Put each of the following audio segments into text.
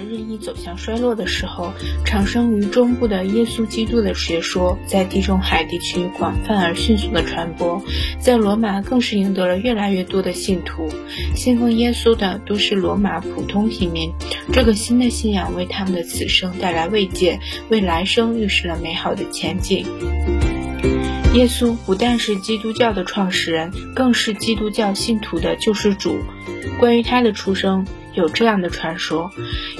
日益走向衰落的时候，产生于中部的耶稣基督的学说在地中海地区广泛而迅速的传播，在罗马更是赢得了越来越多的信徒。信奉耶稣的都是罗马普通平民，这个新的信仰为他们的此生带来慰藉，为来生预示了美好的前景。耶稣不但是基督教的创始人，更是基督教信徒的救世主。关于他的出生。有这样的传说：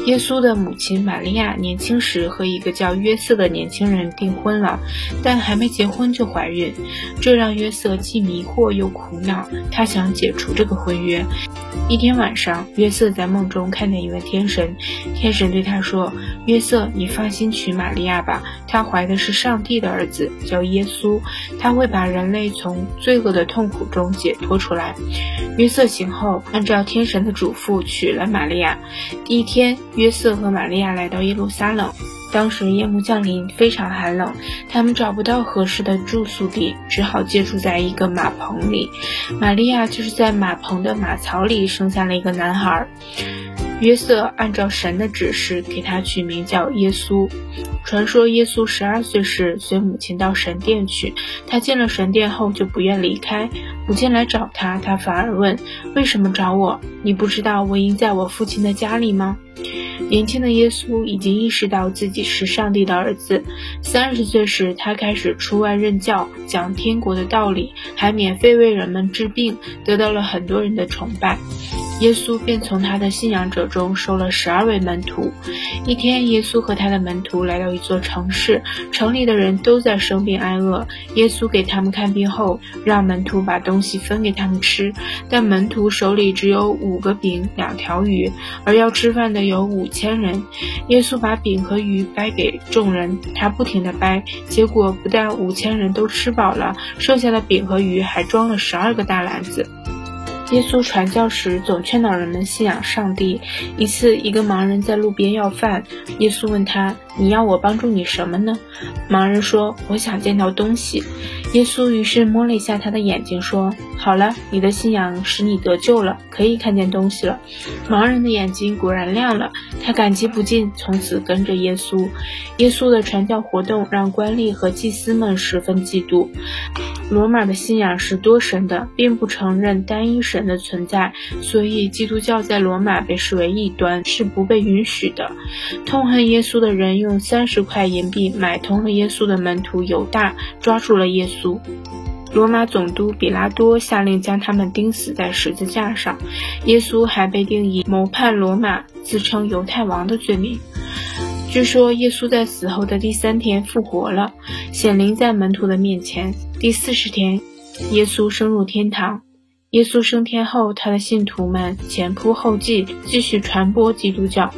耶稣的母亲玛利亚年轻时和一个叫约瑟的年轻人订婚了，但还没结婚就怀孕，这让约瑟既迷惑又苦恼。他想解除这个婚约。一天晚上，约瑟在梦中看见一位天神，天神对他说：“约瑟，你放心娶玛利亚吧，她怀的是上帝的儿子，叫耶稣，他会把人类从罪恶的痛苦中解脱出来。”约瑟醒后，按照天神的嘱咐娶了。玛利亚，第一天，约瑟和玛利亚来到耶路撒冷。当时夜幕降临，非常寒冷，他们找不到合适的住宿地，只好借住在一个马棚里。玛利亚就是在马棚的马槽里生下了一个男孩。约瑟按照神的指示给他取名叫耶稣。传说耶稣十二岁时随母亲到神殿去，他进了神殿后就不愿离开。母亲来找他，他反而问：“为什么找我？你不知道我应在我父亲的家里吗？”年轻的耶稣已经意识到自己是上帝的儿子。三十岁时，他开始出外任教，讲天国的道理，还免费为人们治病，得到了很多人的崇拜。耶稣便从他的信仰者中收了十二位门徒。一天，耶稣和他的门徒来到一座城市，城里的人都在生病挨饿。耶稣给他们看病后，让门徒把东西分给他们吃，但门徒手里只有五个饼、两条鱼，而要吃饭的有五千人。耶稣把饼和鱼掰给众人，他不停地掰，结果不但五千人都吃饱了，剩下的饼和鱼还装了十二个大篮子。耶稣传教时总劝导人们信仰上帝。一次，一个盲人在路边要饭，耶稣问他：“你要我帮助你什么呢？”盲人说：“我想见到东西。”耶稣于是摸了一下他的眼睛，说：“好了，你的信仰使你得救了，可以看见东西了。”盲人的眼睛果然亮了，他感激不尽，从此跟着耶稣。耶稣的传教活动让官吏和祭司们十分嫉妒。罗马的信仰是多神的，并不承认单一神的存在，所以基督教在罗马被视为异端，是不被允许的。痛恨耶稣的人用三十块银币买通了耶稣的门徒犹大，抓住了耶稣。罗马总督比拉多下令将他们钉死在十字架上，耶稣还被定以谋叛罗马、自称犹太王的罪名。据说耶稣在死后的第三天复活了显灵在门徒的面前。第四十天耶稣升入天堂。耶稣升天后他的信徒们前仆后继继续传播基督教。